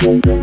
Thank